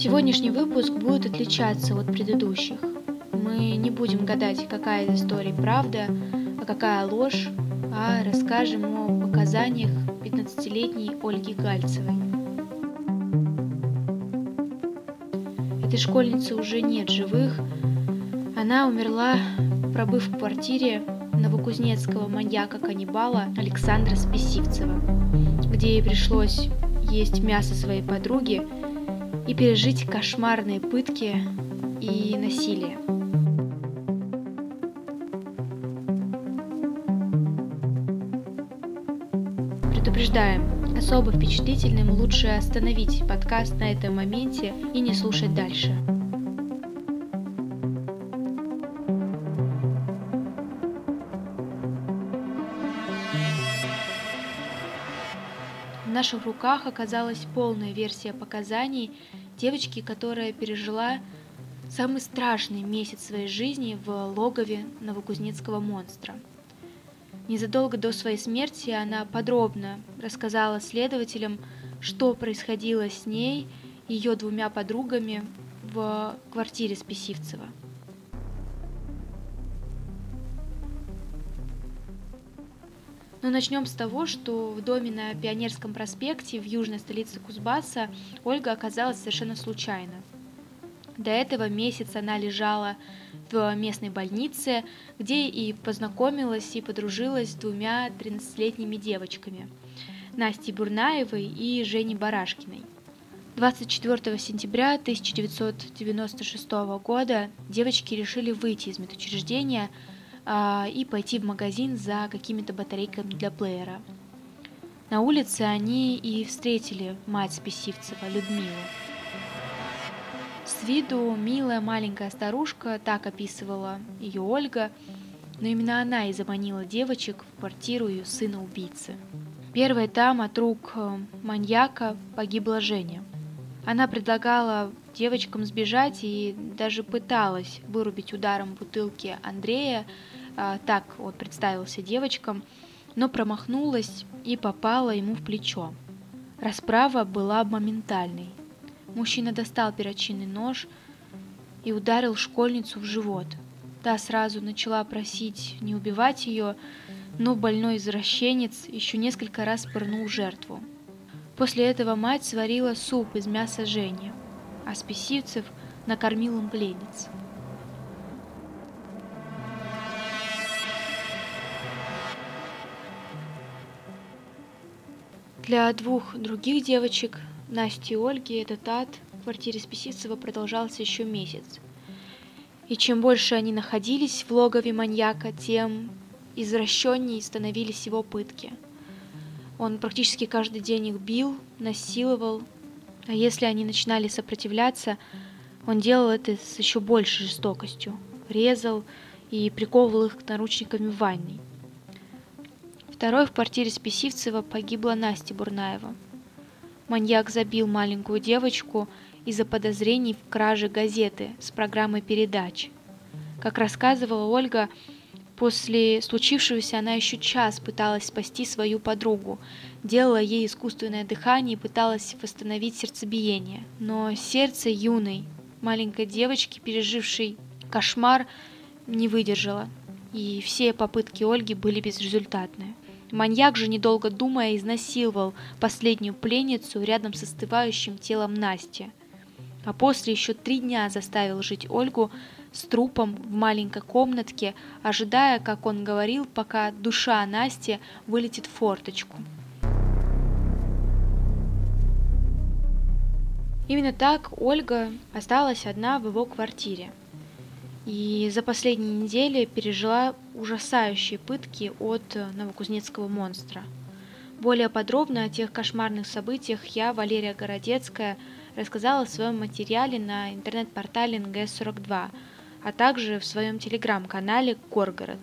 Сегодняшний выпуск будет отличаться от предыдущих. Мы не будем гадать, какая из историй правда, а какая ложь, а расскажем о показаниях 15-летней Ольги Гальцевой. Этой школьницы уже нет живых. Она умерла, пробыв в квартире новокузнецкого маньяка-каннибала Александра Списивцева, где ей пришлось есть мясо своей подруги и пережить кошмарные пытки и насилие. Предупреждаем, особо впечатлительным лучше остановить подкаст на этом моменте и не слушать дальше. Наших руках оказалась полная версия показаний девочки, которая пережила самый страшный месяц своей жизни в логове новокузнецкого монстра. Незадолго до своей смерти она подробно рассказала следователям, что происходило с ней и ее двумя подругами в квартире Списивцева – Но ну, начнем с того, что в доме на Пионерском проспекте в южной столице Кузбасса Ольга оказалась совершенно случайно. До этого месяца она лежала в местной больнице, где и познакомилась и подружилась с двумя 13-летними девочками – Настей Бурнаевой и Женей Барашкиной. 24 сентября 1996 года девочки решили выйти из медучреждения – и пойти в магазин за какими-то батарейками для плеера. На улице они и встретили мать Списивцева, Людмилу. С виду милая маленькая старушка, так описывала ее Ольга, но именно она и заманила девочек в квартиру ее сына-убийцы. Первой там от рук э, маньяка погибла Женя. Она предлагала девочкам сбежать и даже пыталась вырубить ударом бутылки Андрея, а, так вот представился девочкам, но промахнулась и попала ему в плечо. Расправа была моментальной. Мужчина достал перочинный нож и ударил школьницу в живот. Та сразу начала просить не убивать ее, но больной извращенец еще несколько раз пырнул жертву. После этого мать сварила суп из мяса Жени, а спесивцев накормил им пленниц. Для двух других девочек, Насти и Ольги, этот ад в квартире Списицева продолжался еще месяц. И чем больше они находились в логове маньяка, тем извращеннее становились его пытки. Он практически каждый день их бил, насиловал, а если они начинали сопротивляться, он делал это с еще большей жестокостью, резал и приковывал их к наручниками в ванной. Второй в квартире Списивцева погибла Настя Бурнаева. Маньяк забил маленькую девочку из-за подозрений в краже газеты с программой передач. Как рассказывала Ольга, после случившегося она еще час пыталась спасти свою подругу, делала ей искусственное дыхание и пыталась восстановить сердцебиение. Но сердце юной, маленькой девочки, пережившей кошмар, не выдержало, и все попытки Ольги были безрезультатны. Маньяк же, недолго думая, изнасиловал последнюю пленницу рядом с остывающим телом Насти. А после еще три дня заставил жить Ольгу с трупом в маленькой комнатке, ожидая, как он говорил, пока душа Насти вылетит в форточку. Именно так Ольга осталась одна в его квартире – и за последние недели пережила ужасающие пытки от новокузнецкого монстра. Более подробно о тех кошмарных событиях я, Валерия Городецкая, рассказала в своем материале на интернет-портале НГС-42, а также в своем телеграм-канале «Горгород».